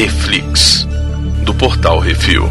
Reflix, do Portal Refil.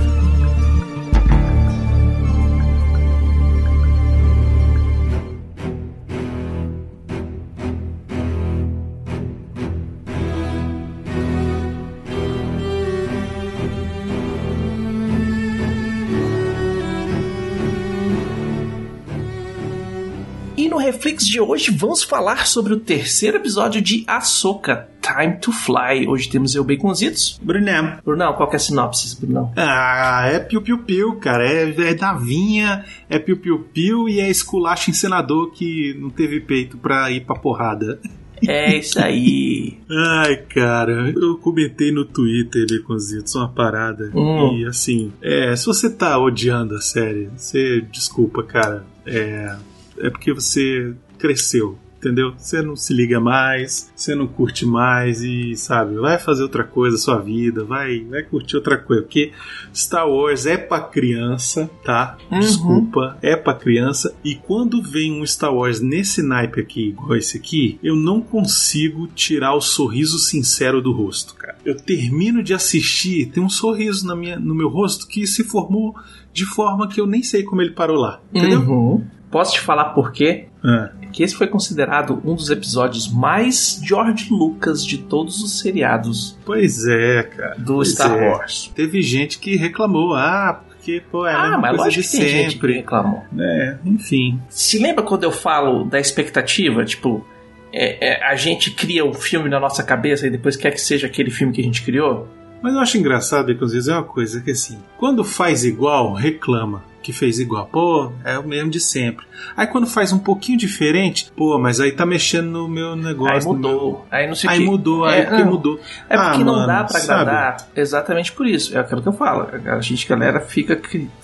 Reflex de hoje vamos falar sobre o terceiro episódio de Ahsoka, Time to Fly. Hoje temos eu, Baconzitos. Brunão. Brunão, qual que é a sinopse, Brunão? Ah, é piu-piu-piu, cara. É, é navinha, é piu-piu-piu e é esculacho em senador que não teve peito pra ir pra porrada. É isso aí. Ai, cara, eu comentei no Twitter, Baconzitos, uma parada. Hum. E assim, é, se você tá odiando a série, você desculpa, cara. É, é porque você cresceu, entendeu? Você não se liga mais, você não curte mais e, sabe, vai fazer outra coisa sua vida, vai, vai curtir outra coisa. Porque Star Wars é pra criança, tá? Uhum. Desculpa, é pra criança. E quando vem um Star Wars nesse naipe aqui, igual esse aqui, eu não consigo tirar o sorriso sincero do rosto, cara. Eu termino de assistir, tem um sorriso na minha, no meu rosto que se formou de forma que eu nem sei como ele parou lá, entendeu? Uhum. Posso te falar por quê? É. Que esse foi considerado um dos episódios mais George Lucas de todos os seriados. Pois é, cara. Do pois Star é. Wars. Teve gente que reclamou, ah, porque, pô, é ah, mas lógico que tem sempre. gente que reclamou. É, enfim. Se lembra quando eu falo da expectativa? Tipo, é, é, a gente cria um filme na nossa cabeça e depois quer que seja aquele filme que a gente criou? Mas eu acho engraçado que às vezes é uma coisa que assim, quando faz igual, reclama que fez igual. Pô, é o mesmo de sempre. Aí quando faz um pouquinho diferente, pô, mas aí tá mexendo no meu negócio. Aí mudou. Meu... Aí não sei Aí mudou, aí é, porque não. mudou. É porque ah, não mano, dá pra agradar sabe? exatamente por isso. É aquilo que eu falo. A gente, galera, fica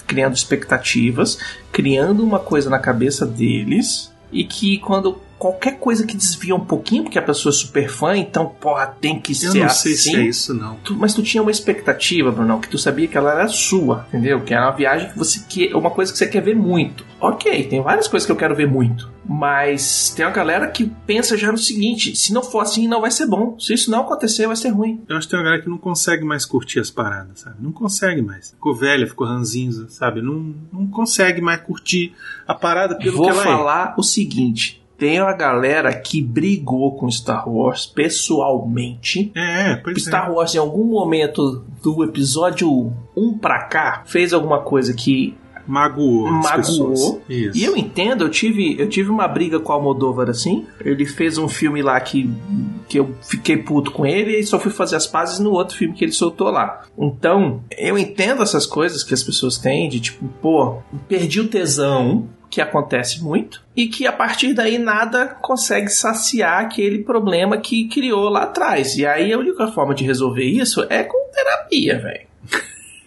criando expectativas, criando uma coisa na cabeça deles e que quando qualquer coisa que desvia um pouquinho, porque a pessoa é super fã, então, porra, tem que ser assim. Eu não sei se é isso, não. Tu, mas tu tinha uma expectativa, Bruno, que tu sabia que ela era sua, entendeu? Que era uma viagem que você quer, uma coisa que você quer ver muito. Ok, tem várias coisas que eu quero ver muito, mas tem uma galera que pensa já no seguinte: se não for assim, não vai ser bom. Se isso não acontecer, vai ser ruim. Eu acho que tem uma galera que não consegue mais curtir as paradas, sabe? Não consegue mais. Ficou velha, ficou ranzinza, sabe? Não, não consegue mais curtir a parada pelo Vou que ela é. falar o seguinte: tem uma galera que brigou com Star Wars pessoalmente. É, pois Star é. Wars, em algum momento do episódio 1 pra cá, fez alguma coisa que magoou. Magoou. E eu entendo, eu tive, eu tive uma briga com o Almodóvar assim. Ele fez um filme lá que, que eu fiquei puto com ele e só fui fazer as pazes no outro filme que ele soltou lá. Então, eu entendo essas coisas que as pessoas têm de tipo, pô, perdi o tesão que acontece muito, e que a partir daí nada consegue saciar aquele problema que criou lá atrás. E aí a única forma de resolver isso é com terapia, velho.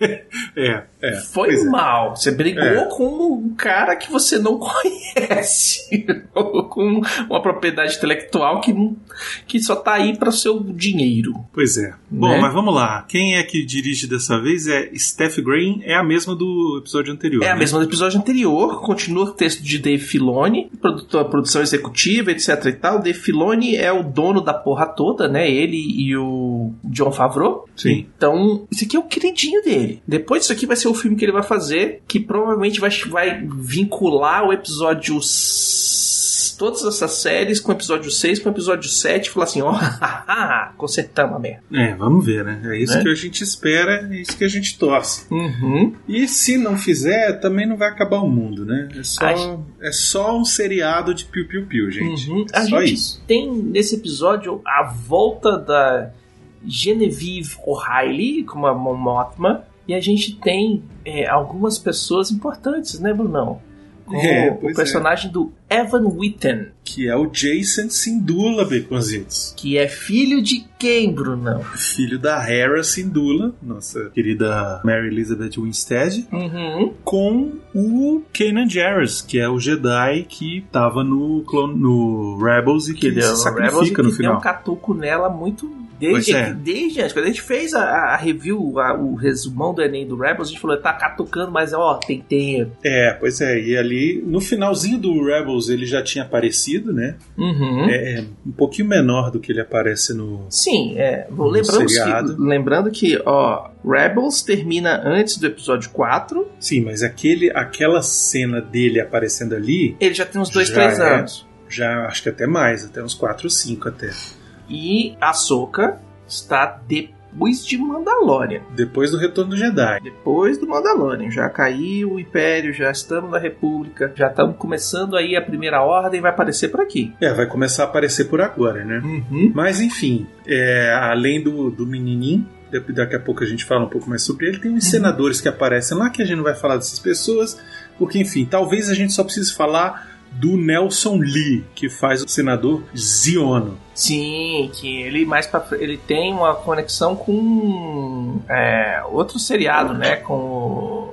é, é. Foi é. mal. Você brigou é. com um cara que você não conhece. com uma propriedade intelectual que, que só tá aí para seu dinheiro. Pois é. Né? Bom, mas vamos lá. Quem é que dirige dessa vez é Steph Green, é a mesma do episódio anterior. É né? a mesma do episódio anterior. Continua o texto de Dave Filoni, produtor, produção executiva, etc e tal. Dave Filoni é o dono da porra toda, né? Ele e o John Favreau. Sim. Então, esse aqui é o queridinho dele. Depois disso aqui vai ser o filme que ele vai fazer, que provavelmente vai, vai vincular o episódio todas essas séries com o episódio 6, com o episódio 7 e falar assim, ó, oh, consertamos a merda. É, vamos ver, né? É isso né? que a gente espera, é isso que a gente torce. Uhum. E se não fizer, também não vai acabar o mundo, né? É só, a... é só um seriado de piu-piu-piu, gente. Uhum. A só gente isso. tem nesse episódio a volta da Genevieve O'Reilly como a Mothma e a gente tem é, algumas pessoas importantes, né, Brunão? Como é, o é. personagem é. do Evan Witten. Que é o Jason Sindula, Baconzitos. Que é filho de quem, Brunão? Filho da Hera Sindula, nossa querida Mary Elizabeth Winstead, uhum. com o Kanan Jarrus, que é o Jedi que tava no, no Rebels e que, que ele se sacrifica Rebels no que final. Deu um catuco nela muito Desde, é. desde antes, quando a gente fez a, a review, a, o resumão do Enem do Rebels, a gente falou, tá catucando, mas ó, tem tempo. É, pois é, e ali no finalzinho do Rebels Rebels ele já tinha aparecido, né? Uhum. É, é um pouquinho menor do que ele aparece no. Sim, é. Lembrando que, lembrando que, ó, Rebels termina antes do episódio 4. Sim, mas aquele, aquela cena dele aparecendo ali. Ele já tem uns 2, 3 é, anos. Já acho que até mais, até uns 4 ou 5 até. E a Soca está depois depois de Mandalorian. Depois do Retorno do Jedi. Depois do Mandalorian. Já caiu o Império, já estamos na República, já estamos começando aí a Primeira Ordem, vai aparecer por aqui. É, vai começar a aparecer por agora, né? Uhum. Mas enfim, é, além do, do menininho, daqui a pouco a gente fala um pouco mais sobre ele. Tem uns uhum. senadores que aparecem lá que a gente não vai falar dessas pessoas, porque enfim, talvez a gente só precise falar do Nelson Lee, que faz o senador Ziono. Sim, que ele mais pra, ele tem uma conexão com é, outro seriado, né? Com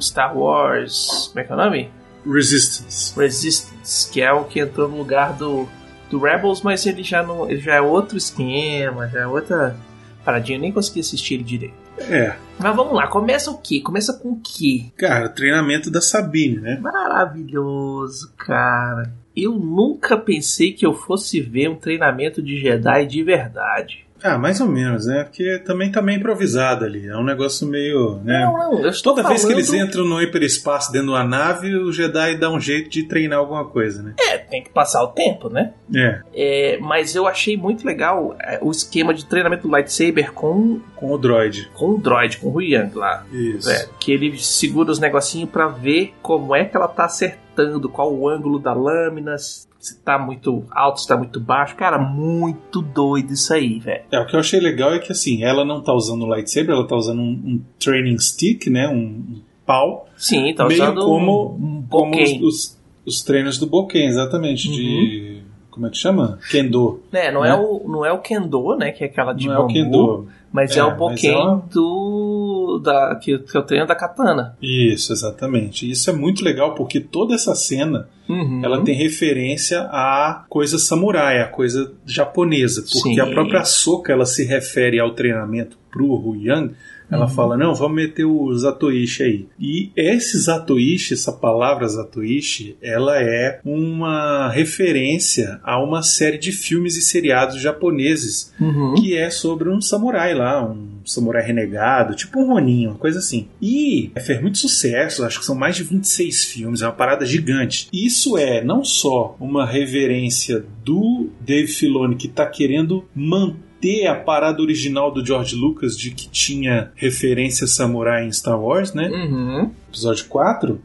Star Wars. Como é que é o nome? Resistance. Resistance, que é o que entrou no lugar do, do Rebels, mas ele já não, ele já é outro esquema, já é outra paradinha. Eu nem consegui assistir ele direito. É. Mas vamos lá, começa o quê? Começa com o quê? Cara, treinamento da Sabine, né? Maravilhoso, cara. Eu nunca pensei que eu fosse ver um treinamento de Jedi de verdade. Ah, mais ou menos, né? Porque também tá meio improvisado ali. É um negócio meio. Né? Não, não, eu estou Toda falando... vez que eles entram no hiperespaço dentro de uma nave, o Jedi dá um jeito de treinar alguma coisa, né? É, tem que passar o tempo, né? É. é mas eu achei muito legal é, o esquema de treinamento do lightsaber com. Com o droid. Com o droid, com o Huyang lá. Isso. É, que ele segura os negocinhos para ver como é que ela tá acertando, qual o ângulo da lâmina, se tá muito alto, se tá muito baixo. Cara, muito doido isso aí, velho. É, o que eu achei legal é que assim, ela não tá usando o lightsaber, ela tá usando um, um training stick, né? Um, um pau. Sim, tá meio usando como, um, como os, os, os, treinos do Boken, exatamente. Uhum. De. Como é que chama? Kendo. É, não, né? é o, não é o Kendo, né? Que é aquela de não bambu. É o Kendo. Mas é, é o Boken é do. Da, que, que eu treino da katana. Isso, exatamente. Isso é muito legal porque toda essa cena uhum. ela tem referência à coisa samurai, à coisa japonesa. Porque Sim. a própria Soka ela se refere ao treinamento pro Huyang ela uhum. fala, não, vamos meter o Zatoichi aí. E esse Zatoichi, essa palavra Zatoichi, ela é uma referência a uma série de filmes e seriados japoneses uhum. que é sobre um samurai lá, um samurai renegado, tipo um Ronin, uma coisa assim. E fez muito sucesso, acho que são mais de 26 filmes, é uma parada gigante. Isso é não só uma reverência do Dave Filoni que está querendo manter ter a parada original do George Lucas de que tinha referência samurai em Star Wars, né? Uhum. Episódio 4,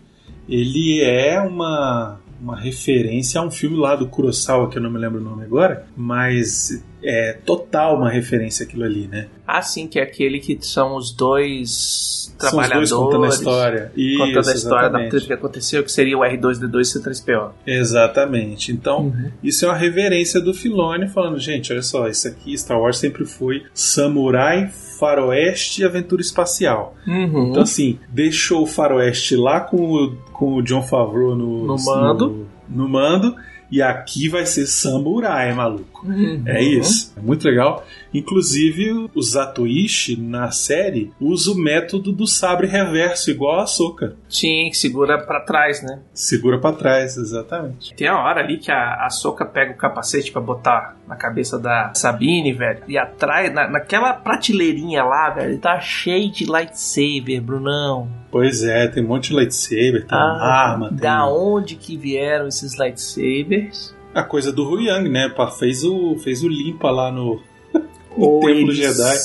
ele é uma, uma referência a um filme lá do Kurosawa, que eu não me lembro o nome agora, mas é total uma referência aquilo ali, né? Ah, sim, que é aquele que são os dois trabalhadores. São os dois contando a história. Isso, contando a história exatamente. da que aconteceu, que seria o R2D2 C3PO. Exatamente. Então, Uhum. isso é uma reverência do Filoni falando, gente, olha só, isso aqui, Star Wars sempre foi samurai, faroeste e aventura espacial. Uhum. Então, assim, deixou o faroeste lá com o, com o John Favreau no, No mando. No, no mando. E aqui vai ser samurai, maluco. Uhum. É isso. É muito legal. Inclusive, o Zatoichi, na série, usa o método do sabre reverso, igual a Soka. Sim, segura pra trás, né? Segura pra trás, exatamente. Tem a hora ali que a, a Soca pega o capacete pra botar na cabeça da Sabine, velho. E atrás, na, naquela prateleirinha lá, velho, tá cheio de lightsaber, Brunão. Pois é, tem um monte de lightsaber, tem Ah, arma, tem Da onde que vieram esses lightsabers? a coisa do Huyang, né? Pá, fez o, fez o limpa lá no Ou Templo eles, Jedi.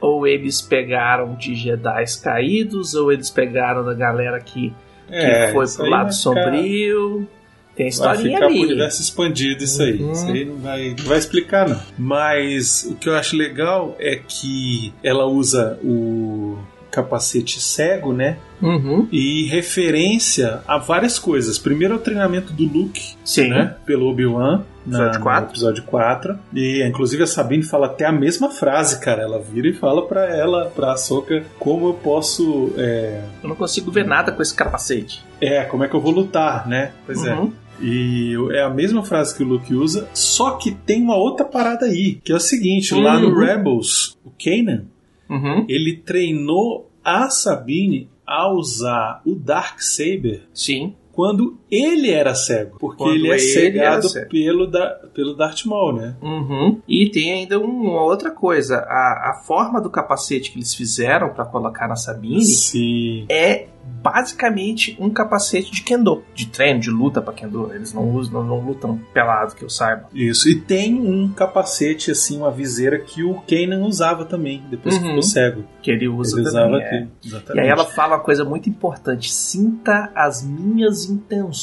ou eles pegaram de Jedi caídos, ou eles pegaram da galera que, que É, foi isso pro lado vai sombrio. Tem Ficar, vai historinha ficar pro ali. universo expandido isso aí. Uhum. Isso aí não vai, não vai explicar, não. Mas o que eu acho legal é que ela usa o capacete cego, né? Uhum. E referência a várias coisas. Primeiro é o treinamento do Luke, Sim. né? Pelo Obi-Wan. Episódio quatro. No episódio 4. E inclusive a Sabine fala até a mesma frase, cara. Ela vira e fala pra ela, pra Ahsoka, como eu posso. É, Eu não consigo ver nada com esse capacete. é, como é que eu vou lutar, né? Pois é. Uhum. E é a mesma frase que o Luke usa, só que tem uma outra parada aí, que é o seguinte, lá no Uhum. Rebels, o Kanan, Uhum. ele treinou a Sabine a usar o Dark Saber Sim. quando ele era cego. Porque Quando ele é ele cegado cego. pelo, da, pelo Darth Maul, né? Uhum. E tem ainda uma outra coisa. A, a forma do capacete que eles fizeram para colocar na Sabine Sim. é basicamente um capacete de kendo, de treino, de luta para kendo. Eles não usam, não, não, lutam pelado, que eu saiba. Isso. E tem um capacete assim, uma viseira que o Kanan usava também depois uhum. que ficou cego. Que ele usa ele também. Usava é. E aí ela fala uma coisa muito importante: sinta as minhas intenções,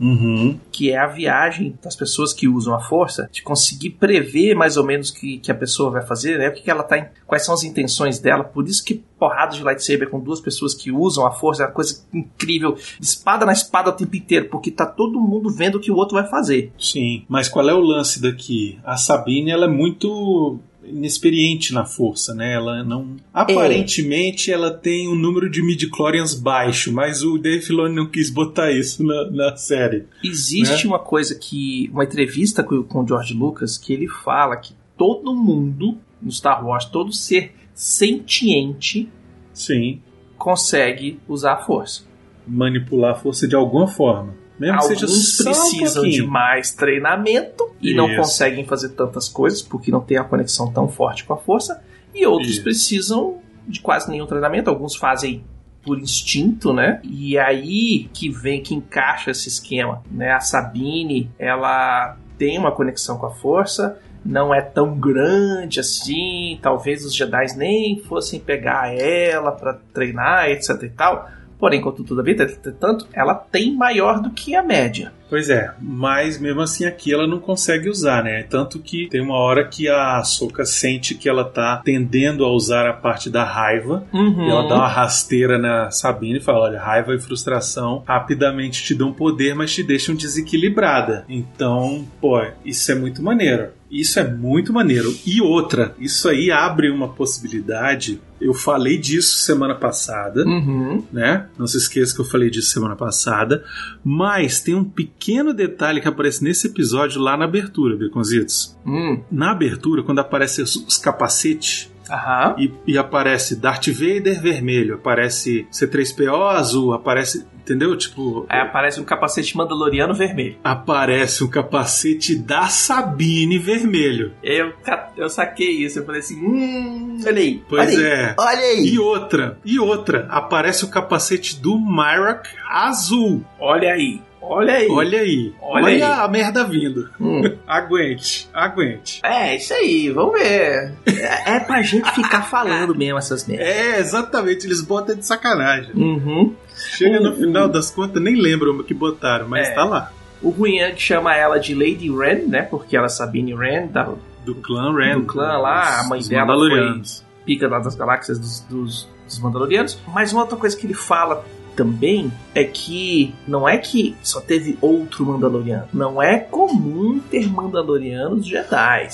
uhum. que é a viagem das pessoas que usam a força, de conseguir prever mais ou menos o que, que a pessoa vai fazer, né? O que, que ela tá, quais são as intenções dela. Por isso que porrada de lightsaber com duas pessoas que usam a força é uma coisa incrível. Espada na espada o tempo inteiro, porque tá todo mundo vendo o que o outro vai fazer. Sim, mas qual é o lance daqui? A Sabine, ela é muito inexperiente na força, né? Ela não. Aparentemente, é. ela tem um número de midi-chlorians baixo, mas o Dave Filoni não quis botar isso na, na série. Existe né? uma coisa que. Uma entrevista com, com o George Lucas que ele fala que todo mundo no Star Wars, todo ser sentiente Sim. consegue usar a força. Manipular a força de alguma forma. Mesmo Alguns precisam um de mais treinamento e Isso. não conseguem fazer tantas coisas porque não tem a conexão tão forte com a força. E outros Isso. precisam de quase nenhum treinamento. Alguns fazem por instinto, né? E aí que vem, que encaixa esse esquema, né? A Sabine, ela tem uma conexão com a força, não é tão grande assim, talvez os Jedi nem fossem pegar ela para treinar, etc e tal. Porém, contudo, vida, tanto ela tem maior do que a média. Pois é, mas mesmo assim aqui ela não consegue usar, né? Tanto que tem uma hora que a Soka sente que ela tá tendendo a usar a parte da raiva. Uhum. E ela dá uma rasteira na Sabine e fala: olha, raiva e frustração rapidamente te dão poder, mas te deixam desequilibrada. Então, pô, isso é muito maneiro. Isso é muito maneiro. E outra, isso aí abre uma possibilidade. Eu falei disso semana passada, uhum. né? Não se esqueça que eu falei disso semana passada. Mas tem um pequeno detalhe que aparece nesse episódio lá na abertura, Beconzitos. Hum. Na abertura, quando aparecem os, os capacetes, Uhum. E, e, aparece Darth Vader vermelho, aparece C3PO azul, aparece. Entendeu? Tipo. Aí aparece um capacete mandaloriano vermelho. Aparece um capacete da Sabine vermelho. Eu, eu saquei isso, eu falei assim, hum, olha aí. Pois olha é. Aí, olha aí. E outra, e outra, aparece o capacete do Myrak azul. Olha aí. Olha aí. Olha aí. Olha, Olha aí. a merda vindo. Hum. aguente, aguente. É, isso aí, vamos ver. É, é pra gente ficar falando mesmo essas merdas. É, exatamente, eles botam de sacanagem. Uhum. Chega no final das contas, nem lembram o que botaram, mas é. tá lá. O Ruin chama ela de Lady Ren, né? Porque ela é Sabine Ren, da, do clã Ren. Do clã lá, a mãe dela foi pica das galáxias dos, dos, dos Mandalorianos. Mas uma outra coisa que ele fala também é que não é que só teve outro Mandaloriano. Não é comum ter Mandalorianos Jedi.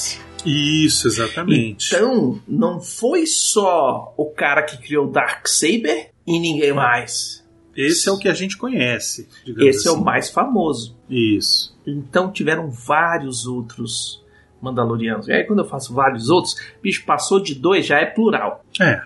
Isso, exatamente. Então, não foi só o cara que criou Dark Saber e ninguém mais. Esse é o que a gente conhece. Esse assim. é o assim. mais famoso. Isso. Então tiveram vários outros Mandalorianos. E aí, quando eu faço vários outros, bicho, passou de dois, já é plural. É.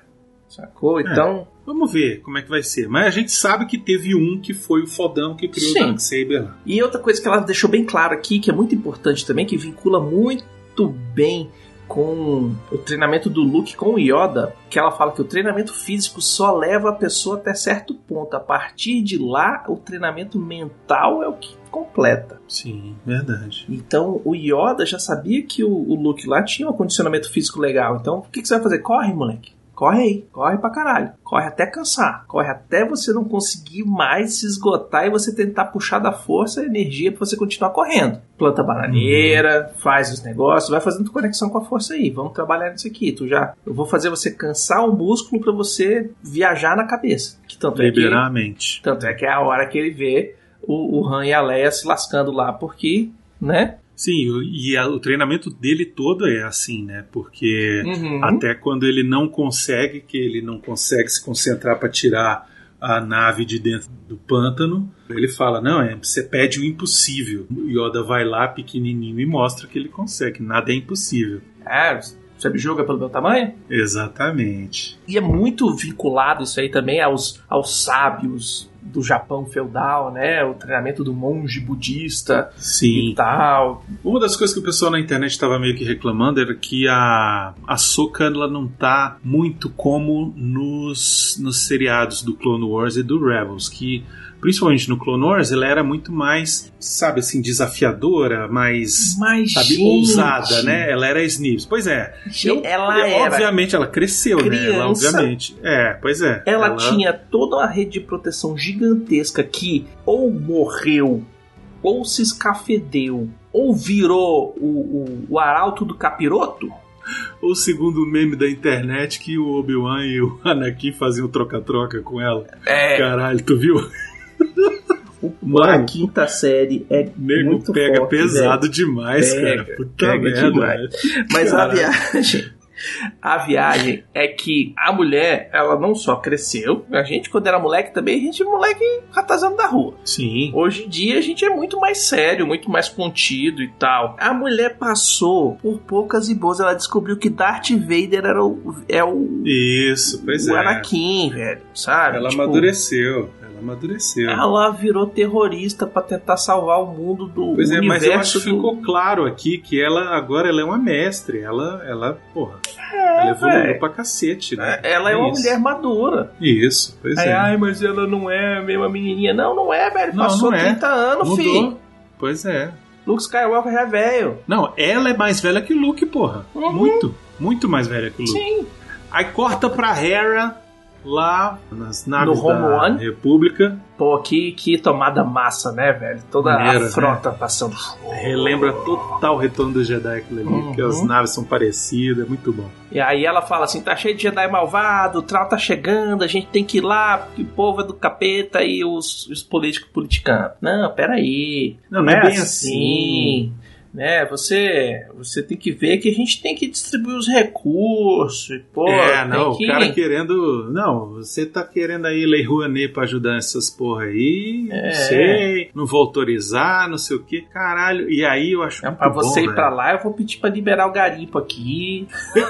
Sacou? É. Então. Vamos ver como é que vai ser. Mas a gente sabe que teve um que foi o fodão que criou Sim. o Darksaber lá. E outra coisa que ela deixou bem claro aqui, que é muito importante também, que vincula muito bem com o treinamento do Luke com o Yoda, que ela fala que o treinamento físico só leva a pessoa até certo ponto. A partir de lá, o treinamento mental é o que completa. Sim, verdade. Então o Yoda já sabia que o, o Luke lá tinha um condicionamento físico legal. Então o que, que você vai fazer? Corre, moleque. Corre aí, corre pra caralho. Corre até cansar. Corre até você não conseguir mais se esgotar e você tentar puxar da força e energia pra você continuar correndo. Planta bananeira, faz os negócios, vai fazendo conexão com a força aí. Vamos trabalhar nisso aqui. Tu já, eu vou fazer você cansar o músculo para você viajar na cabeça. Que tanto Liberar é que, a mente. Tanto é que é a hora que ele vê o, o Han e a Leia se lascando lá porque, né? Sim, e a, o treinamento dele todo é assim, né? Porque uhum. até quando ele não consegue, que ele não consegue se concentrar para tirar a nave de dentro do pântano, ele fala: Não, é, você pede o impossível. O Yoda vai lá pequenininho e mostra que ele consegue, nada é impossível. É, você me julga pelo meu tamanho? Exatamente. E é muito vinculado isso aí também aos, aos sábios do Japão feudal, né? O treinamento do monge budista Sim. e tal. Uma das coisas que o pessoal na internet estava meio que reclamando era que a a Soka ela não tá muito como nos, nos seriados do Clone Wars e do Rebels, que principalmente no Clone Wars, ela era muito mais, sabe assim, desafiadora, mais, Mas, sabe, gente, ousada, né? Ela era Snips. Pois é. Eu- ela eu- era obviamente ela cresceu, né? Ela, criança. obviamente. É, pois é. Ela, tinha toda uma rede de proteção gigantesca que ou morreu, ou se escafedeu, ou virou o, o, o arauto do capiroto. O segundo meme da internet que o Obi-Wan e o Anakin faziam troca-troca com ela. É, Caralho, tu viu? A Mano, quinta série é o nego muito pega forte, pesado demais, Pega, cara. Puta pega merda. demais. velho. Mas a viagem. A viagem é que a mulher, ela não só cresceu, a gente, quando era moleque também, a gente, moleque, ratazando da rua. Sim. Hoje em dia a gente é muito mais sério, muito mais contido e tal. A mulher passou por poucas e boas, ela descobriu que Darth Vader era o, é o, Isso, pois o é. Anakin, velho, sabe? Ela Tipo, amadureceu. Ela amadureceu. Ela virou terrorista pra tentar salvar o mundo do Pois é, mas eu universo acho que do... ficou claro aqui que ela agora ela é uma mestre. Ela, ela, porra, ela evoluiu velho. pra cacete, né? Ela é uma Isso. mulher madura. Isso, pois Aí, é. ai, mas ela não é a mesma menininha. Não, não é, velho. Não, Passou não é. 30 anos, Mudou. filho. Pois é. Luke Skywalker já é velho. Não, ela é mais velha que o Luke, porra. Uhum. Muito, muito mais velha que o Luke. Sim. Aí corta pra Hera lá nas naves No Home da One. República. Pô, que, que tomada massa, né, velho? Toda Maneiro, a frota passando. Relembra total o retorno do Jedi aquilo ali, Uhum. porque as naves são parecidas, é muito bom. E aí ela fala assim: tá cheio de Jedi malvado, o Trau tá chegando, a gente tem que ir lá, porque o povo é do capeta e os, os políticos politicando. Não, peraí. Não, não é bem assim. Né, você, você tem que ver que a gente tem que distribuir os recursos. e, Pô, é, não, que... o cara querendo. Não, você tá querendo aí Lei Rouanet pra ajudar essas porra aí. É. Não sei. Não vou autorizar, não sei o que, caralho. E aí eu acho É, muito pra você bom, ir pra velho. lá, eu vou pedir pra liberar o garimpo aqui.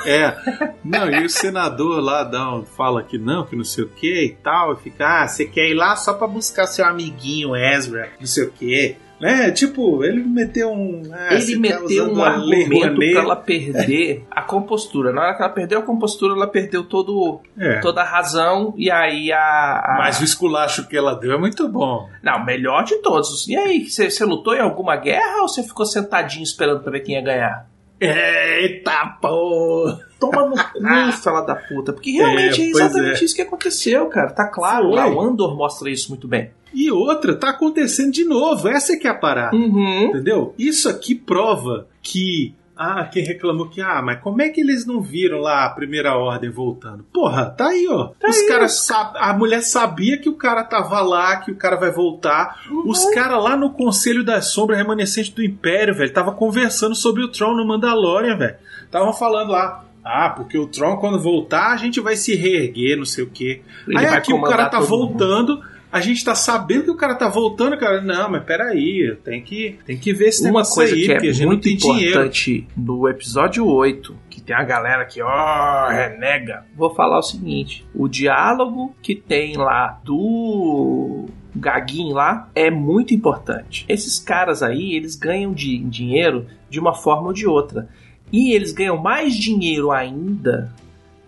É. Não, e o senador lá dá um- fala que não, que não sei o que e tal. E fica, ah, você quer ir lá só pra buscar seu amiguinho Ezra, não sei o que. Né? Tipo, ele meteu um. ah, Ele tá meteu usando um argumento pra ela perder a compostura. Na hora que ela perdeu a compostura, ela perdeu todo, É. toda a razão. E aí a. a- Mas o esculacho que ela deu é muito bom. Não, melhor de todos. E aí, você, lutou em alguma guerra ou você ficou sentadinho esperando pra ver quem ia ganhar? Eita porra! Toma no cu, fala da puta. Porque realmente É, é, exatamente é. isso que aconteceu, cara. Tá claro, Foi. lá o Andor mostra isso muito bem. E outra, tá acontecendo de novo. Essa é que é a parada. Uhum. Entendeu? Isso aqui prova que. Ah, quem reclamou que. Ah, mas como é que eles não viram lá a primeira ordem voltando? Porra, tá aí, ó. Os aí, caras sab... A mulher sabia que o cara tava lá, que o cara vai voltar. Os caras lá no Conselho das Sombras Remanescente do Império, velho, tava conversando sobre o Tron no Mandalorian, velho. Estavam falando lá. Ah, porque o Tron, quando voltar, a gente vai se reerguer, não sei o quê. Ele Aí aqui o cara tá voltando, a gente tá sabendo que o cara tá voltando, cara. Não, mas peraí, tem que, tem que ver esse Uma negócio coisa aí, que porque é a gente não muito tem dinheiro. importante no episódio 8, que tem a galera que, ó, renega. Vou falar o seguinte: o diálogo que tem lá do Gaguinho lá é muito importante. Esses caras aí, eles ganham de dinheiro de uma forma ou de outra. E eles ganham mais dinheiro ainda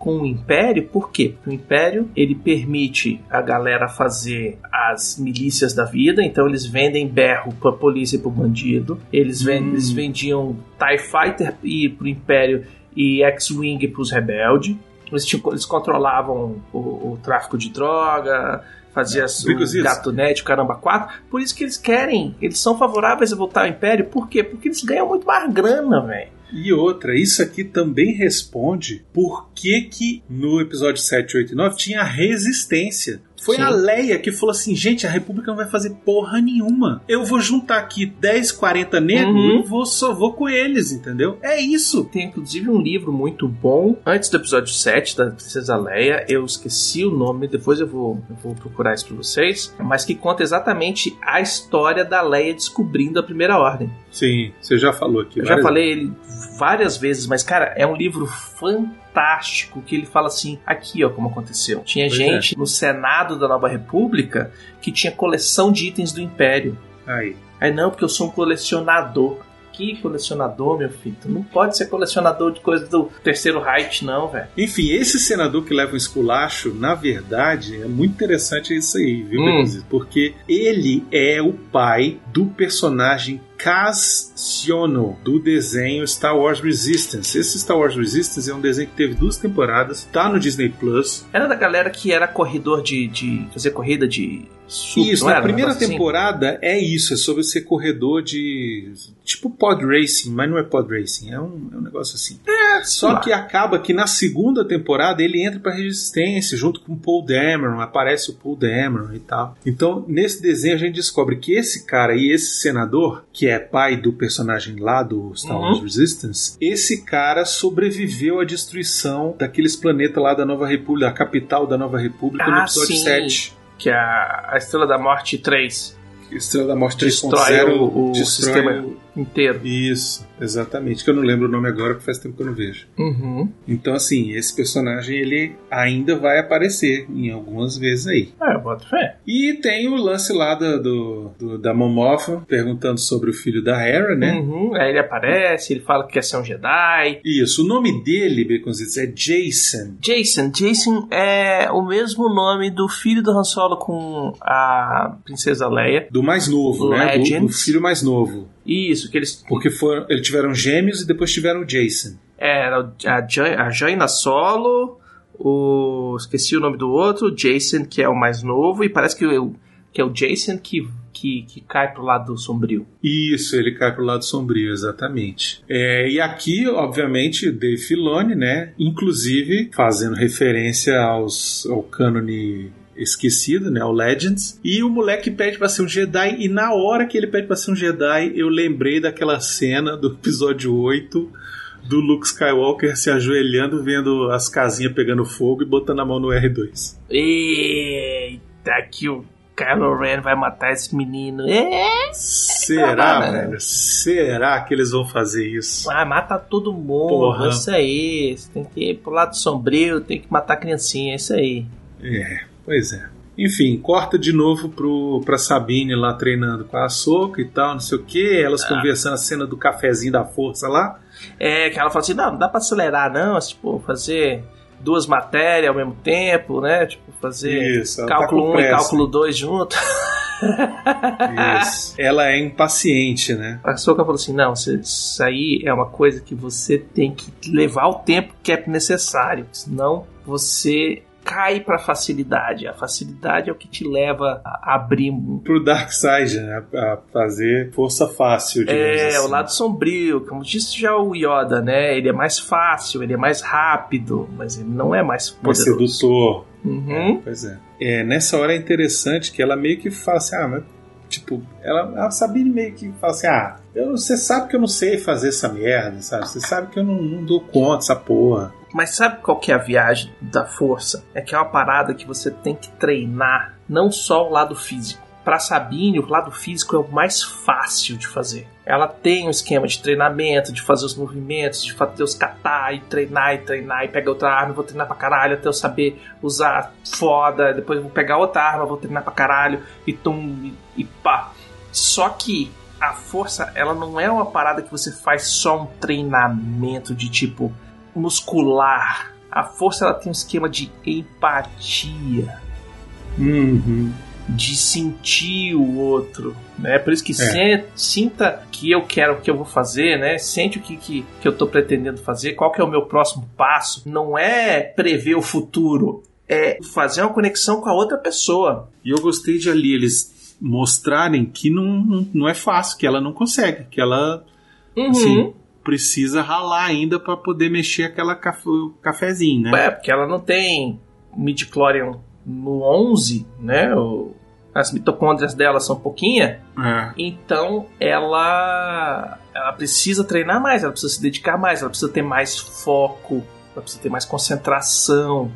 com o Império, por quê? Porque o Império ele permite a galera fazer as milícias da vida, então eles vendem berro pra polícia e pro bandido, eles, ven- Hum. eles vendiam TIE Fighter e pro Império e X-Wing pros rebeldes, eles, eles controlavam o, o tráfico de droga, fazia o Because isso- gato net, o caramba 4, por isso que eles querem, eles são favoráveis a voltar ao Império, por quê? Porque eles ganham muito mais grana, velho. E outra, isso aqui também responde por que que no episódio 7, 8 e 9 tinha resistência. Foi Sim. a Leia que falou assim, gente, a República não vai fazer porra nenhuma. Eu vou juntar aqui 10, 40 negros Uhum. e vou, só vou com eles, entendeu? É isso. Tem inclusive um livro muito bom antes do episódio 7 da Princesa Leia. Eu esqueci o nome, depois eu vou, eu vou procurar isso pra vocês. Mas que conta exatamente a história da Leia descobrindo a primeira ordem. Sim, você já falou aqui. Eu já falei ele várias vezes, mas, cara, é um livro fantástico que ele fala assim: aqui, ó, como aconteceu. Tinha pois gente é. no Senado da Nova República que tinha coleção de itens do Império. Aí. Aí não, porque eu sou um colecionador. Que colecionador, meu filho? Tu não pode ser colecionador de coisas do terceiro Reich, não, velho. Enfim, esse senador que leva um esculacho, na verdade, é muito interessante isso aí, viu, hum. Porque ele é o pai do personagem Kaz Siono, do desenho Star Wars Resistance. Esse Star Wars Resistance é um desenho que teve duas temporadas, tá no Disney Plus. Era da galera que era corredor de. de fazer corrida de. Isso, na primeira assim? temporada assim? é isso, é sobre ser corredor de. Tipo pod racing, mas não é pod racing, é um, é um negócio assim. É, Só que acaba que na segunda temporada ele entra pra resistência junto com o Paul Dameron, aparece o Paul Dameron e tal. Então, nesse desenho a gente descobre que esse cara e esse senador, que é é pai do personagem lá do Star Wars uhum. Resistance, esse cara sobreviveu à destruição daqueles planetas lá da Nova República, a capital da Nova República, ah, no episódio sim. 7. Que é a Estrela da Morte 3. Estrela da Morte 3.0 destrói o, o sistema inteiro. Isso, exatamente. Que eu não lembro o nome agora, que faz tempo que eu não vejo. Uhum. Então, assim, esse personagem ele ainda vai aparecer em algumas vezes aí. Ah, eu boto fé. E tem o lance lá do, do, da Momofa perguntando sobre o filho da Hera, né? Uhum. Aí ele aparece, ele fala que quer ser um Jedi. Isso, o nome dele, Baconzitos, é Jason. Jason. Jason é o mesmo nome do filho do Han Solo com a princesa Leia. Do mais novo, Legends. né? Do, do filho mais novo. Isso, que eles. Porque foram, eles tiveram gêmeos e depois tiveram o Jason. É, a, a Jaina Solo, o. Esqueci o nome do outro, Jason, que é o mais novo, e parece que, o, que é o Jason que, que, que cai pro lado sombrio. Isso, ele cai pro lado sombrio, exatamente. É, e aqui, obviamente, Dave Filoni, né? Inclusive fazendo referência aos, ao cânone esquecido, né? O Legends. E o moleque pede pra ser um Jedi. E na hora que ele pede pra ser um Jedi, eu lembrei daquela cena do episódio 8 do Luke Skywalker se ajoelhando, vendo as casinhas pegando fogo e botando a mão no R2. Eita, que o Kylo Ren vai matar esse menino. É? Será, é velho? Será que eles vão fazer isso? Ah, mata todo mundo. Porra. Isso aí. Você tem que ir pro lado sombrio, tem que matar a criancinha. Isso aí. É. Pois é. Enfim, corta de novo pro, pra Sabine lá treinando com a Soca e tal, não sei o que. Elas ah. conversando a cena do cafezinho da força lá. É, que ela fala assim: não, não dá pra acelerar, não. Tipo, fazer duas matérias ao mesmo tempo, né? Tipo, fazer Isso, cálculo 1 tá um e cálculo 2 junto. Isso. Ela é impaciente, né? A Soca falou assim: não, isso aí é uma coisa que você tem que levar o tempo que é necessário, senão você cai para facilidade. A facilidade é o que te leva a abrir pro Dark Side, né? A fazer força fácil. É, assim. o lado sombrio, como disse já o Yoda, né? Ele é mais fácil, ele é mais rápido, mas ele não é mais poderoso. Mais sedutor. Uhum. É, pois é. é. Nessa hora é interessante que ela meio que fala assim, ah, mas Tipo, ela, a Sabine meio que fala assim: ah, eu, você sabe que eu não sei fazer essa merda, sabe? Você sabe que eu não, não dou conta dessa porra. Mas sabe qual que é a viagem da força? É que é uma parada que você tem que treinar não só o lado físico. Para Sabine, o lado físico é o mais fácil de fazer. Ela tem um esquema de treinamento, de fazer os movimentos, de fazer os catar e treinar e treinar e pegar outra arma, vou treinar pra caralho até eu saber usar foda, depois vou pegar outra arma, vou treinar pra caralho e tum e, pá. Só que a força, ela não é uma parada que você faz só um treinamento de tipo muscular. A força ela tem um esquema de empatia. Uhum. De sentir o outro, né? Por isso que é. sinta que eu quero o que eu vou fazer, né? Sente o que, que, que eu tô pretendendo fazer, qual que é o meu próximo passo. Não é prever o futuro, é fazer uma conexão com a outra pessoa. E eu gostei de ali eles mostrarem que não, não, é fácil, que ela não consegue, que ela uhum. assim, precisa ralar ainda para poder mexer aquela cafezinho, né? É, porque ela não tem midichlorian no 11, né? O, as mitocôndrias dela são pouquinha, é. então ela ela precisa treinar mais, ela precisa se dedicar mais, ela precisa ter mais foco, ela precisa ter mais concentração.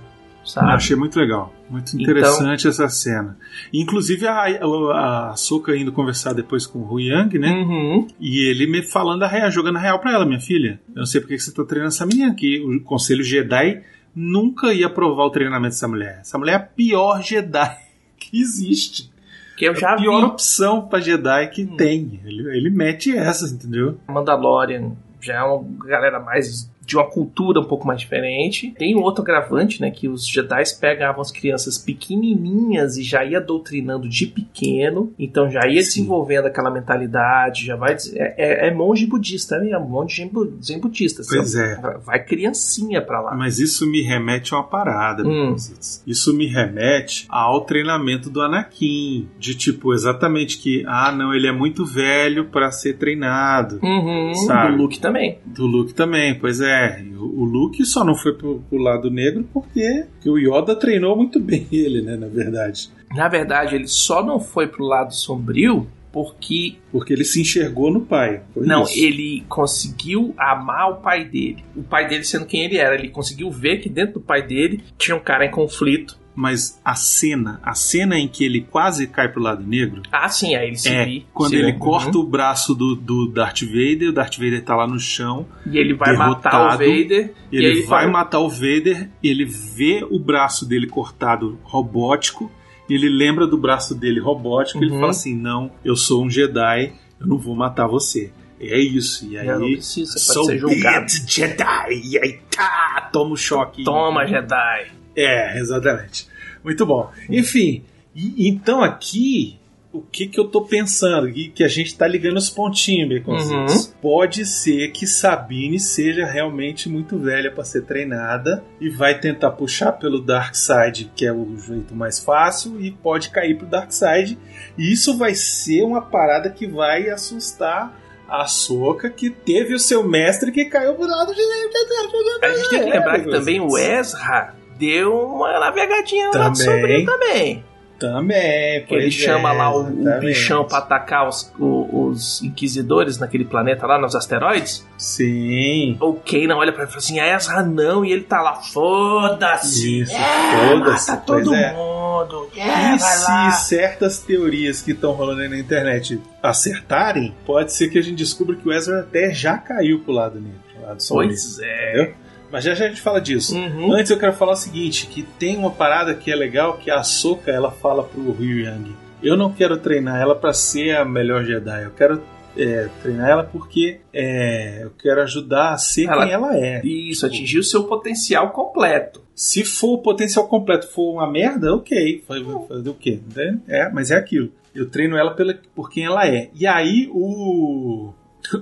sabe? Eu achei muito legal. Muito então- interessante então, essa cena. Inclusive a, a, a Soka indo conversar depois com o Yang, né? Uhum. E ele me falando a real, jogando a real pra ela, minha filha. Eu não sei porque você tá treinando essa menina aqui. O Conselho Jedi nunca ia aprovar o treinamento dessa mulher. Essa mulher é a pior Jedi que existe. Que eu já a pior vi. opção pra Jedi que hum. tem. Ele, ele mete essas, entendeu? Mandalorian já é uma galera mais de uma cultura um pouco mais diferente. Tem um outro agravante, né? Que os Jedi pegavam as crianças pequenininhas e já ia doutrinando de pequeno, então já ia Sim. desenvolvendo aquela mentalidade, já vai. É, é, é monge budista mesmo, monge zen budista. Pois é. Vai criancinha pra lá. Mas isso me remete a uma parada, hum. Isso me remete ao treinamento do Anakin. De tipo, exatamente que, ah, não, ele é muito velho para ser treinado. Uhum, sabe? Do Luke também. Do Luke também, pois é. O Luke só não foi pro, pro lado negro porque, porque, o Yoda treinou muito bem ele, né, na verdade. Na verdade, ele só não foi pro lado sombrio porque. Porque ele se enxergou no pai. não, isso. ele conseguiu amar o pai dele. O pai dele sendo quem ele era. Ele conseguiu ver que dentro do pai dele tinha um cara em conflito mas a cena, a cena em que ele quase cai pro lado negro. Ah, sim, aí ele se é vi, quando ele corta uhum. o braço do, do Darth Vader, o Darth Vader tá lá no chão. E ele vai matar o Vader. Ele, ele vai fala... matar o Vader, ele vê o braço dele cortado robótico, ele lembra do braço dele robótico, uhum. e ele fala assim: "Não, eu sou um Jedi, eu não vou matar você". É isso. E aí. Não, precisa, sou ser julgado. Jedi. E aí tá, toma o um choque. Toma, Jedi. É, exatamente. Muito bom. Enfim, e, então aqui o que, que eu tô pensando? E que a gente tá ligando os pontinhos, Baconzitos. Uhum. Pode ser que Sabine seja realmente muito velha para ser treinada e vai tentar puxar pelo Dark Side, que é o jeito mais fácil, e pode cair pro Dark Side. E isso vai ser uma parada que vai assustar a Soca que teve o seu mestre que caiu pro lado de. A gente tem que lembrar que também o Ezra deu uma navegadinha também, lá do sobrinho também. Também, pois Ele é, chama lá o, o, bichão pra atacar os, os, os, inquisidores naquele planeta lá, nos asteroides. Sim. O Kanan olha pra ele e fala assim, Ezra não, e ele tá lá, foda-se. Isso, é, foda-se. Mata todo é. mundo. É, e se lá. certas teorias que estão rolando aí na internet acertarem, pode ser que a gente descubra que o Ezra até já caiu pro lado negro. Lado pois é. Entendeu? Mas já, já a gente fala disso. Uhum. Antes eu quero falar o seguinte, que tem uma parada que é legal, que a Soka ela fala pro Ryu Yang. Eu não quero treinar ela para ser a melhor Jedi. Eu quero é, treinar ela porque é, eu quero ajudar a ser ela, quem ela é. Isso, atingir o seu potencial completo. Se for o potencial completo for uma merda, ok. Fazer o quê? É, mas é aquilo. Eu treino ela pela, por quem ela é. E aí o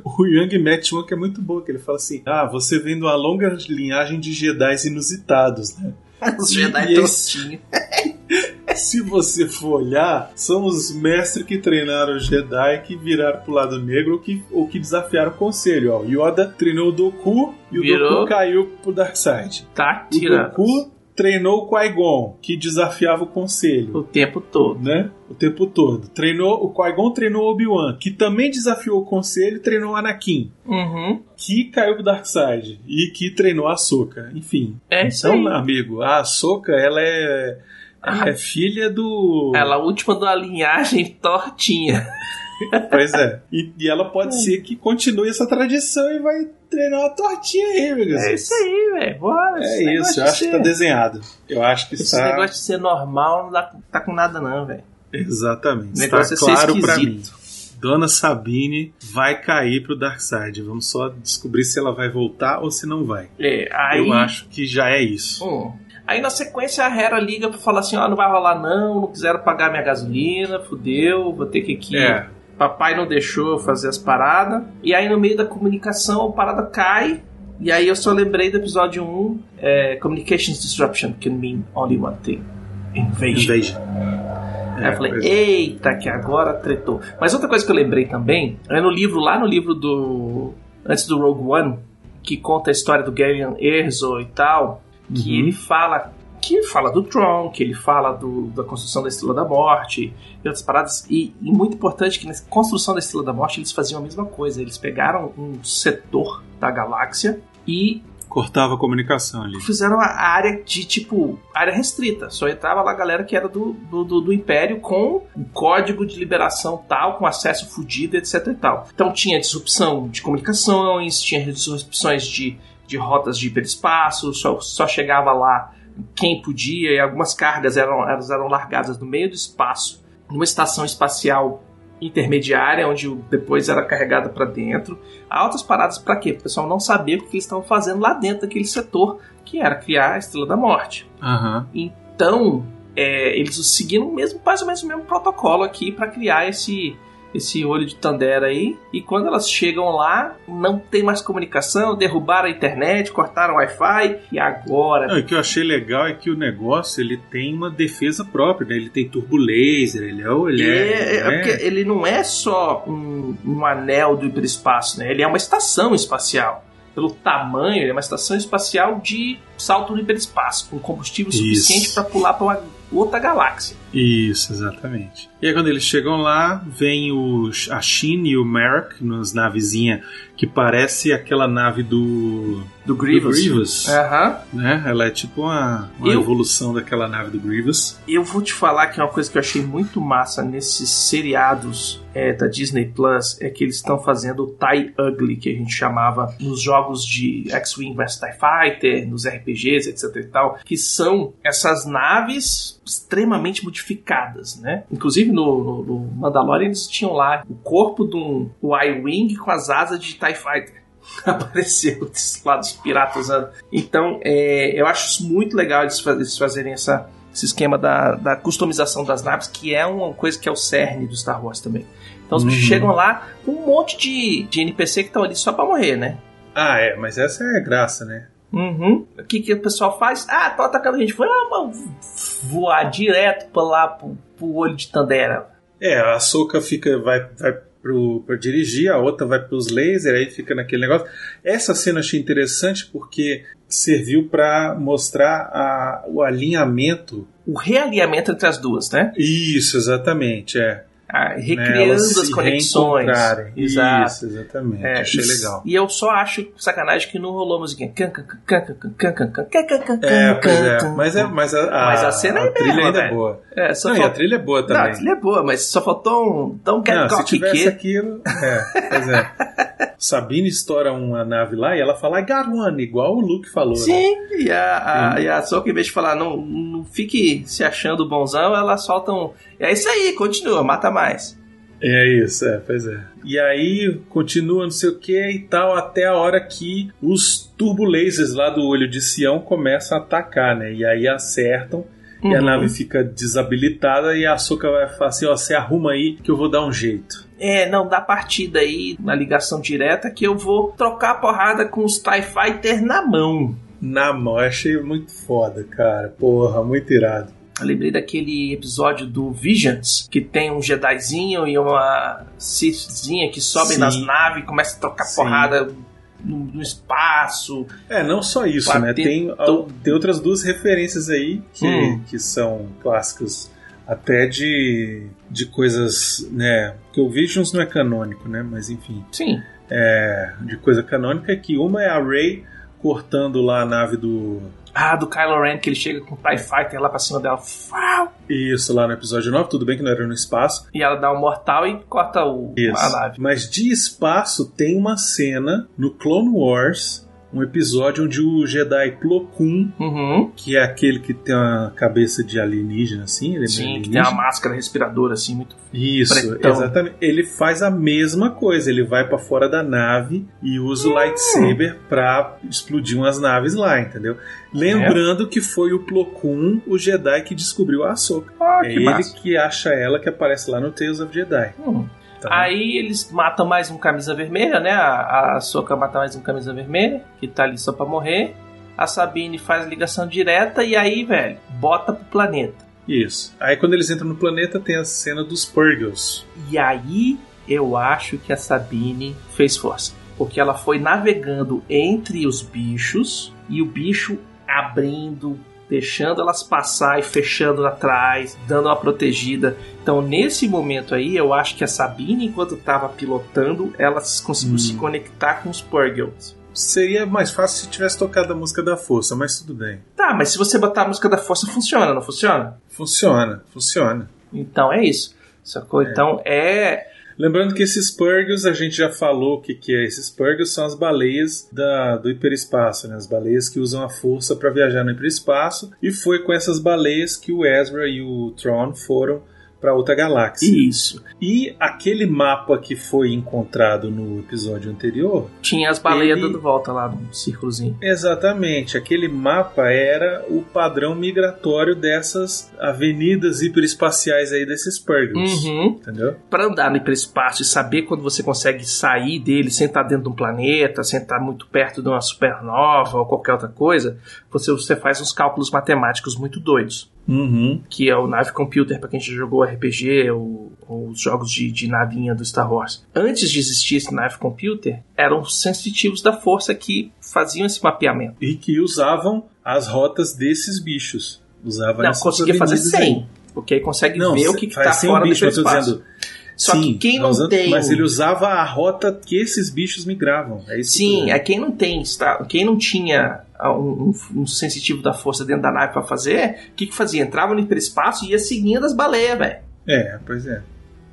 o Young mete uma que é muito boa, que ele fala assim: Ah, você vem de uma longa linhagem de Jedi inusitados, né? Os Jedi tostinhos. Se você for olhar, são os mestres que treinaram os Jedi que viraram pro lado negro ou que, ou que desafiaram o conselho. Ó, Yoda treinou o Doku e o Virou. Doku caiu pro Darkseid. Tá o Doku treinou o Qui-Gon, que desafiava o conselho. O tempo todo. Né? O tempo todo. Treinou, o Qui-Gon treinou Obi-Wan, que também desafiou o conselho e treinou o Anakin. Uhum. Que caiu pro Darkseid e que treinou a Ahsoka. Enfim. É então, amigo, a Ahsoka, ela é... Ela é filha do. Ela é a última da linhagem tortinha. Pois é. E, e ela pode ser que continue essa tradição e vai treinar uma tortinha aí, amigo. É isso aí, velho. Bora. É isso, eu acho ser... que tá desenhado. Eu acho que esse tá... negócio de ser normal não dá, tá com nada, não, velho. Exatamente. Está é claro para mim. Dona Sabine vai cair pro Darkseid. Vamos só descobrir se ela vai voltar ou se não vai. É, aí... Eu acho que já é isso. Hum. Aí na sequência a Hera liga pra falar assim: ó, oh, não vai rolar não, não quiseram pagar minha gasolina, fudeu, vou ter que aqui é. Papai não deixou eu fazer as paradas. E aí, no meio da comunicação, a parada cai. E aí, eu só lembrei do episódio 1, é, Communications Disruption can mean only one thing: Invasion. Invasion. Aí eu falei, é. eita, que agora tretou. Mas outra coisa que eu lembrei também é no livro, lá no livro do. Antes do Rogue One, que conta a história do Garion Erzo e tal, que uhum. ele fala que fala do Tron, que ele fala do, da construção da Estrela da Morte e outras paradas. E, e, muito importante que na construção da Estrela da Morte eles faziam a mesma coisa. Eles pegaram um setor da galáxia e Cortava a comunicação ali. Fizeram a área de tipo área restrita. Só entrava lá a galera que era do, do, do, do Império com o código de liberação tal, com acesso fudido, etc e tal. Então tinha disrupção de comunicações, tinha disrupções de, de rotas de hiperespaço, só, só chegava lá quem podia, e algumas cargas eram, elas eram largadas no meio do espaço, numa estação espacial intermediária, onde depois era carregada para dentro. Altas paradas para quê? O pessoal não sabia o que eles estavam fazendo lá dentro daquele setor, que era criar a Estrela da Morte. Uhum. Então, é, eles seguiram mesmo, mais ou menos o mesmo protocolo aqui para criar esse esse olho de Tandera aí. E quando elas chegam lá, não tem mais comunicação, derrubaram a internet, cortaram o Wi-Fi e agora. Não, o que eu achei legal é que o negócio ele tem uma defesa própria, né? Ele tem turbo laser, ele é. Ele é, é, é, porque ele não é só um, um anel do hiperespaço, né? Ele é uma estação espacial pelo tamanho, ele é uma estação espacial de salto no hiperespaço, com combustível suficiente para pular para uma outra galáxia. Isso, exatamente. E aí quando eles chegam lá, vem os, a Shin e o Merrick nas navezinhas que parece aquela nave do do Grievous. Do Grievous uhum. né? Ela é tipo uma, uma eu, evolução daquela nave do Grievous. Eu vou te falar que é uma coisa que eu achei muito massa nesses seriados é, da Disney Plus é que eles estão fazendo o TIE Ugly, que a gente chamava nos jogos de X-Wing vs TIE Fighter, nos RPGs, etc e tal, que são essas naves extremamente modificadas, né? Inclusive no, no, no Mandalorian eles tinham lá o corpo de um Y-Wing com as asas de TIE Fighter. Apareceu desses lados piratas. Então, é, eu acho muito legal eles fazerem essa, esse esquema da, da customização das naves, que é uma coisa que é o cerne do Star Wars também. Então, os uhum. bichos chegam lá com um monte de, de NPC que estão ali só pra morrer, né? Ah, é, mas essa é a graça, né? Uhum. O que, que o pessoal faz? Ah, tô atacando a gente. Vamos voar direto pra lá pro, pro olho de Tandera. É, a Soca fica, vai, vai pro, pra dirigir, a outra vai pros lasers, aí fica naquele negócio. Essa cena eu achei interessante porque serviu para mostrar a, o alinhamento. O realinhamento entre as duas, né? Isso, exatamente, é. Ah, recriando né, as conexões. Exato. Isso, exatamente. É, Achei isso, legal. E eu só acho sacanagem que não rolou musiquinha. É, pois é. Mas, é, mas a, a, mas a cena a é trilha mesmo, ainda é boa. É, só não, falt... a trilha é boa também. Não, a trilha é boa, mas só faltou um Don't Get não, Se tivesse aquilo. É, pois é. Sabine estoura uma nave lá e ela fala got one, igual o Luke falou. Sim, né? e a, a, e a Soka, em vez de falar não, não fique se achando bonzão, ela solta um. É isso aí, continua, mata mais. É isso, é, pois é. E aí continua não sei o que e tal, até a hora que os turbulasers lá do olho de Sião começam a atacar, né? E aí acertam uhum. e a uhum. nave fica desabilitada e a Soka vai falar assim, ó, você arruma aí que eu vou dar um jeito. É, não, dá partida aí na ligação direta que eu vou trocar a porrada com os TIE Fighter na mão. Na mão, eu achei muito foda, cara. Porra, muito irado. Eu lembrei daquele episódio do Visions, que tem um Jedizinho e uma Sithzinha que sobem Sim. nas naves e começa a trocar Sim. porrada no, no, espaço. É, não só isso, né? Tem, tem outras duas referências aí que, hum. que são clássicas até de, de coisas, né? Porque o Visions não é canônico, né? Mas enfim. Sim. É, de coisa canônica é que uma é a Rey cortando lá a nave do ah, do Kylo Ren, que ele chega com o TIE Fighter lá pra cima dela. Fau! Isso, lá no episódio 9, tudo bem que não era no espaço. E ela dá um mortal e corta o, Isso. a nave. Mas de espaço tem uma cena no Clone Wars um episódio onde o Jedi Plo Koon, uhum. que é aquele que tem uma cabeça de alienígena, assim, ele é Sim, que tem uma máscara respiradora, assim, muito Isso, pretão. exatamente. Ele faz a mesma coisa, ele vai para fora da nave e usa o hum. lightsaber pra explodir umas naves lá, entendeu? Lembrando é. que foi o Plo Koon, o Jedi que descobriu a Ahsoka. Ah, é ele massa. que acha ela que aparece lá no Tales of Jedi. Hum. Tá. Aí eles matam mais um camisa vermelha, né? A, a Soca mata mais um camisa vermelha, que tá ali só pra morrer. A Sabine faz ligação direta e aí, velho, bota pro planeta. Isso. Aí quando eles entram no planeta tem a cena dos Purgles. E aí eu acho que a Sabine fez força. Porque ela foi navegando entre os bichos e o bicho abrindo, deixando elas passar e fechando atrás, dando uma protegida. Então, nesse momento aí, eu acho que a Sabine, enquanto estava pilotando, ela conseguiu hum. se conectar com os Purgles. Seria mais fácil se tivesse tocado a música da força, mas tudo bem. Tá, mas se você botar a música da força, funciona, não funciona? Funciona, funciona. Então é isso. Sacou? É. Então é. Lembrando que esses Purgles, a gente já falou o que, que é. Esses Purgles são as baleias da, do hiperespaço, né? As baleias que usam a força para viajar no hiperespaço. E foi com essas baleias que o Ezra e o Tron foram para outra galáxia. Isso. E aquele mapa que foi encontrado no episódio anterior. Tinha as baleias ele... dando volta lá no círculozinho. Exatamente. Aquele mapa era o padrão migratório dessas avenidas hiperespaciais aí desses Purgles. Uhum. Entendeu? Para andar no hiperespaço e saber quando você consegue sair dele sem estar dentro de um planeta, sem estar muito perto de uma supernova ou qualquer outra coisa, você, você faz uns cálculos matemáticos muito doidos. Uhum. Que é o Nave Computer, para quem já jogou RPG ou, ou os jogos de, de navinha do Star Wars. Antes de existir esse Nave Computer, eram sensitivos da força que faziam esse mapeamento. E que usavam as rotas desses bichos. Usava Não, conseguia fazer 100. Aí. Porque aí consegue Não, ver o que, está fora bicho, do espaço. Dizendo, só Sim, que quem não usando, tem. Mas ele usava a rota que esses bichos migravam. É Sim, é quem não tem. Quem não tinha um, um, um, sensitivo da força dentro da nave para fazer, o que, que fazia? Entrava no hiperespaço e ia seguindo as baleias, velho. É, pois é.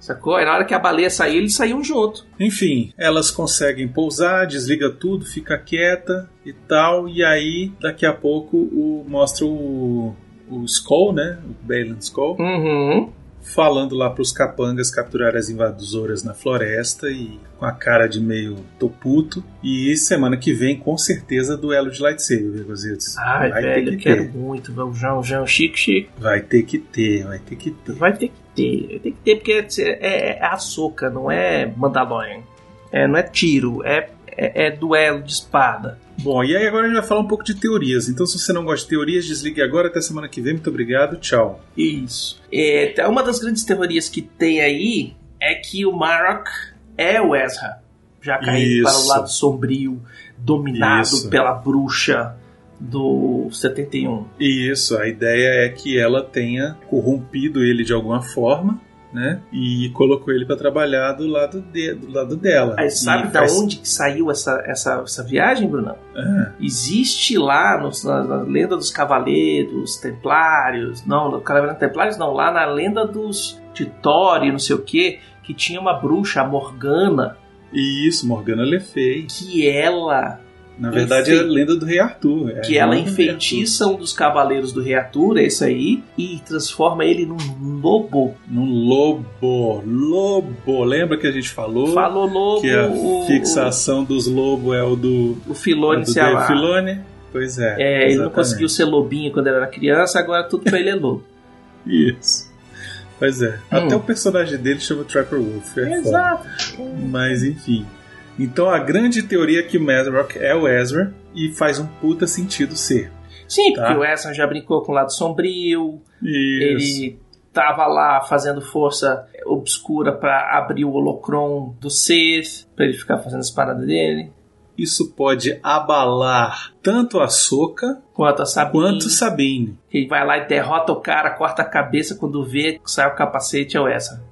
Sacou? Aí na hora que a baleia saía, eles saíam junto. Enfim, elas conseguem pousar, desliga tudo, fica quieta e tal, e aí daqui a pouco o, mostra o, o Skull, né? O Balan Skull. Uhum falando lá para os capangas capturar as invasoras na floresta e com a cara de meio toputo. E semana que vem, com certeza, duelo de lightsaber, Begositos. Ai, vai velho, ter que eu quero muito o João, João Chico Chico. Vai ter que ter, vai ter que ter. Vai ter que ter, vai ter que ter, porque é, é açúcar, não é Mandalorian. É, não é tiro, é, é, é duelo de espada. Bom, e aí agora a gente vai falar um pouco de teorias. Então, se você não gosta de teorias, desligue agora. Até semana que vem. Muito obrigado. Tchau. Isso. É, uma das grandes teorias que tem aí é que o Marok é o Ezra. Já caindo para o lado sombrio, dominado Isso. pela bruxa do 71. Isso, a ideia é que ela tenha corrompido ele de alguma forma né? E colocou ele para trabalhar do lado, de, do lado dela. Aí, sabe da faz... onde que saiu essa, essa, essa viagem, Brunão? Ah. Existe lá no, na, na, lenda dos cavaleiros templários, não, no Cavaleiros Templários não, lá na lenda dos Titori, não sei o que, que tinha uma bruxa, a Morgana. Isso, Morgana Le Fay. Que ela na verdade é a lenda do Rei Arthur. É que ela enfeitiça um dos cavaleiros do Rei Arthur, esse aí, e transforma ele num lobo. Num lobo. Lobo. Lembra que a gente falou? Falou lobo. Que a fixação dos lobos é o do. O Filone é do Dave Filone. Pois é. É, exatamente. ele não conseguiu ser lobinho quando ele era criança, agora tudo pra ele é lobo. Isso. Pois é. Hum. Até o personagem dele chama Trapper Wolf. É Exato. Foda. Mas enfim. Então a grande teoria é que o Mazrock é o Ezra e faz um puta sentido ser. Sim, tá? porque o Ezra já brincou com o lado sombrio. Isso. Ele tava lá fazendo força obscura para abrir o holocron do Sith, para ele ficar fazendo as paradas dele. Isso pode abalar tanto a Soca quanto a Sabine. Quanto Sabine. Ele vai lá e derrota o cara, corta a cabeça quando vê que sai o capacete é o Ezra.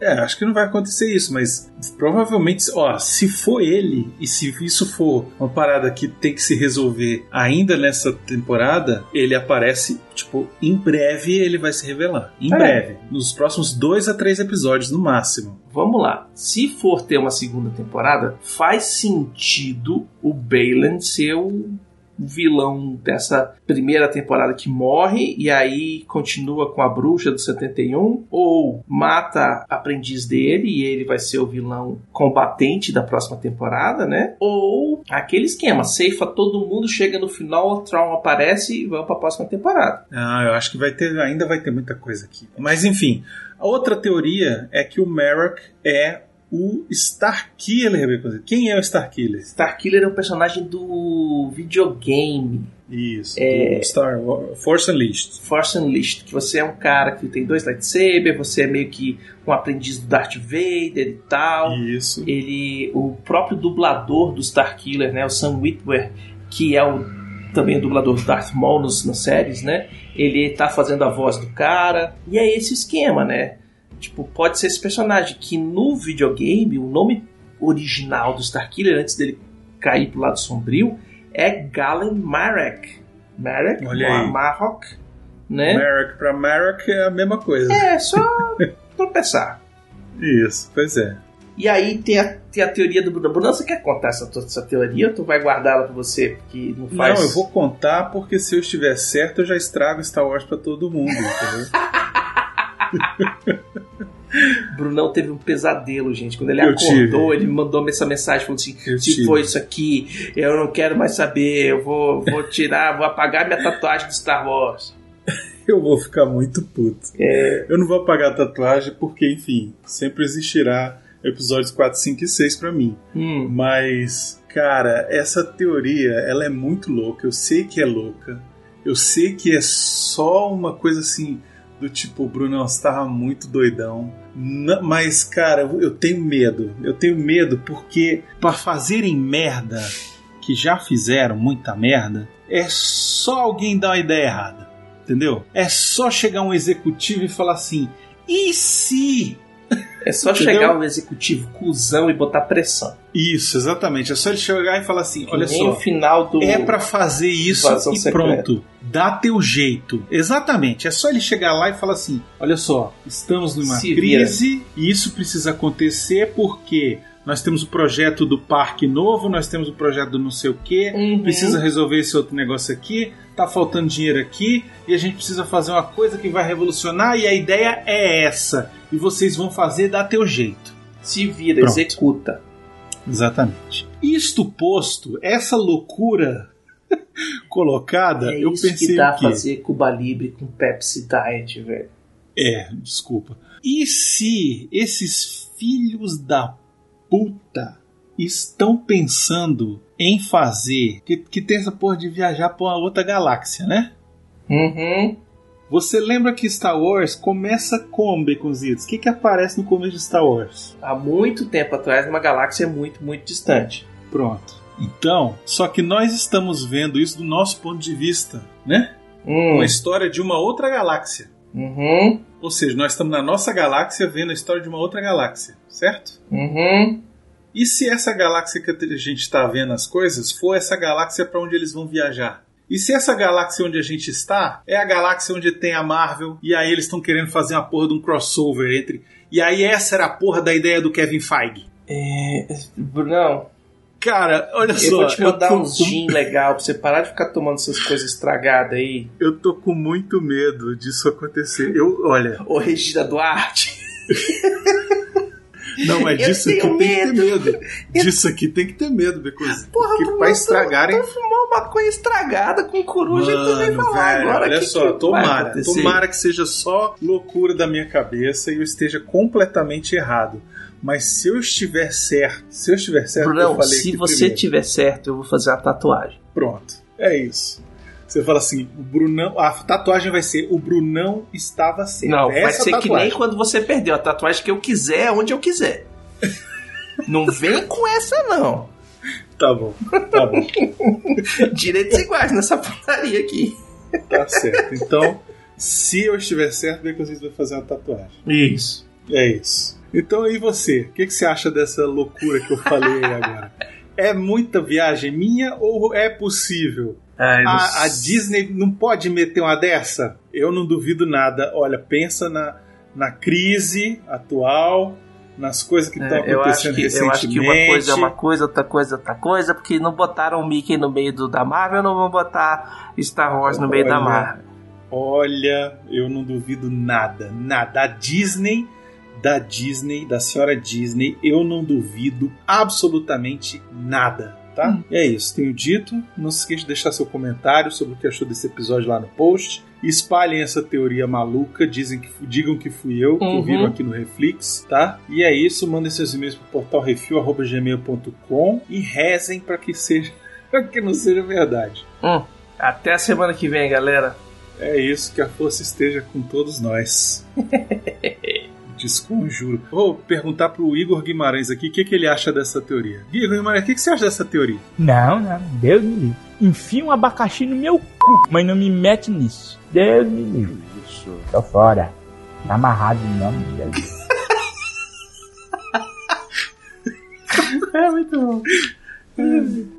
É, acho que não vai acontecer isso, mas provavelmente, ó, se for ele e se isso for uma parada que tem que se resolver ainda nessa temporada, ele aparece, tipo, em breve ele vai se revelar. Em é. breve. Nos próximos dois a três episódios, no máximo. Vamos lá. Se for ter uma segunda temporada, faz sentido o Balen ser o vilão dessa primeira temporada que morre e aí continua com a bruxa do 71 ou mata aprendiz dele e ele vai ser o vilão combatente da próxima temporada, né? Ou aquele esquema, ceifa todo mundo, chega no final, o Tron aparece e vamos para a próxima temporada. Ah, eu acho que vai ter, ainda vai ter muita coisa aqui. Mas enfim, a outra teoria é que o Merrick é o Starkiller, Rebeca. Quem é o Starkiller? Starkiller é um personagem do videogame. Isso, é, Star Wars, Force Unleashed. Force Unleashed, que você é um cara que tem dois lightsabers, você é meio que um aprendiz do Darth Vader e tal. Isso. Ele, o próprio dublador do Starkiller, né, o Sam Witwer, que é o também o dublador do Darth Maul nas séries, né? Ele tá fazendo a voz do cara. E é esse esquema, né? Tipo, pode ser esse personagem que no videogame, o nome original do Starkiller, antes dele cair pro lado sombrio, é Galen Marek. Marek. Marrock, né? Marek pra Marek é a mesma coisa. É, só tropeçar. Isso, pois é. E aí tem a, tem a teoria do Bruno. Bruno, você quer contar essa, essa teoria ou tu vai guardar ela pra você? Porque não faz. Não, eu vou contar porque se eu estiver certo, eu já estrago Star Wars pra todo mundo, entendeu? Brunão teve um pesadelo, gente. Quando ele Eu acordou, tive. ele me mandou essa mensagem falando assim: Eu se tive. for isso aqui, eu não quero mais saber, eu vou, vou tirar, vou apagar minha tatuagem do Star Wars. Eu vou ficar muito puto. É, Eu não vou apagar a tatuagem porque, enfim, sempre existirá episódios 4, 5 e 6 pra mim. hum, Mas, cara, essa teoria, ela é muito louca. Eu sei que é louca. Eu sei que é só uma coisa assim do tipo, Bruno estava muito doidão. N- mas, cara, eu tenho medo. Eu tenho medo porque para fazerem merda que já fizeram muita merda, é só alguém dar uma ideia errada. Entendeu? É só chegar um executivo e falar assim: "E se é só Entendeu? chegar um executivo cuzão e botar pressão. isso, exatamente. É só ele chegar e falar assim: Que olha só, o final do. É pra fazer isso e secreta. pronto. Dá teu jeito. Exatamente. É só ele chegar lá e falar assim: olha só, estamos numa Se crise e isso precisa acontecer porque nós temos o projeto do parque novo, nós temos o projeto do não sei o quê, Uhum. precisa resolver esse outro negócio aqui, tá faltando dinheiro aqui e a gente precisa fazer uma coisa que vai revolucionar e a ideia é essa. E vocês vão fazer dá teu jeito. Se vira, Pronto. executa. Exatamente. Isto posto, essa loucura colocada, É eu isso pensei que dá quê? fazer Cuba Libre com Pepsi Diet, velho. É, desculpa. E se esses filhos da puta estão pensando em fazer que, que tem essa porra de viajar pra uma outra galáxia, né? Uhum. Você lembra que Star Wars começa com Baconzitos? O que, que aparece no começo de Star Wars? Há muito tempo atrás, numa galáxia muito, muito distante. Pronto. Então, só que nós estamos vendo isso do nosso ponto de vista, né? Hum. Uma história de uma outra galáxia. Uhum. Ou seja, nós estamos na nossa galáxia vendo a história de uma outra galáxia, certo? Uhum. E se essa galáxia que a gente está vendo as coisas for essa galáxia para onde eles vão viajar? E se essa galáxia onde a gente está é a galáxia onde tem a Marvel e aí eles estão querendo fazer uma porra de um crossover entre. E aí essa era a porra da ideia do Kevin Feige. É, Brunão, Cara, olha eu só. vou te mandar tô com- gin legal pra você parar de ficar tomando essas coisas estragadas aí. eu tô com muito medo disso acontecer. Eu, olha, Ô Regina Duarte. não, mas Eu disso aqui tem que ter medo. medo. Disso aqui tem que ter medo, Becozinho. Porra, Porque pra estragarem. Tu fumou maconha estragada com coruja e tu vem Mano, falar velho, agora. olha que só, que tomara, tomara que seja só loucura da minha cabeça e eu esteja completamente errado. Mas se eu estiver certo, se eu estiver certo, eu Brunão, falei se você primeiro. tiver certo, eu vou fazer uma tatuagem. Pronto, é isso. Você fala assim, o Brunão, a tatuagem vai ser o Brunão estava certo. Não, Essa vai ser que tatuagem. nem quando você perdeu a tatuagem que eu quiser, onde eu quiser. Não vem com essa, não. Tá bom, tá bom, Direitos iguais nessa putaria aqui. tá certo. Então, se eu estiver certo, bem que vocês vão fazer uma tatuagem. Isso. É isso. Então, e você? O que, que você acha dessa loucura que eu falei aí agora? É muita viagem minha ou é possível? A, a Disney não pode meter uma dessa? Eu não duvido nada. Olha, pensa na, na crise atual, nas coisas que estão É, eu, acho acontecendo que, eu recentemente. acho que uma coisa é uma coisa, outra coisa é outra coisa, porque não botaram o Mickey no meio do da Marvel, não vão botar Star Wars no meio da Olha. Marvel. Olha, eu não duvido nada, nada. A Disney, da Disney, da senhora Disney, eu não duvido absolutamente nada, tá? Hum. E é isso, tenho dito. Não se esqueça de deixar seu comentário sobre o que achou desse episódio lá no post. Espalhem essa teoria maluca, dizem que, digam que fui eu, que Uhum. ouviram aqui no Reflex, tá? E é isso, mandem seus e-mails pro portalrefil.gmail.com e rezem para que seja, para que não seja verdade. Hum, até a semana que vem, galera. É isso, que a força esteja com todos nós. Desconjuro. Vou perguntar pro Igor Guimarães aqui o que, que ele acha dessa teoria. Igor Guimarães, o que, que você acha dessa teoria? Não, não, Deus me livre. Enfia um abacaxi no meu cu, mas não me mete nisso. Deus me livre. Isso. Tô fora. Tá amarrado em nome de Jesus. É muito bom.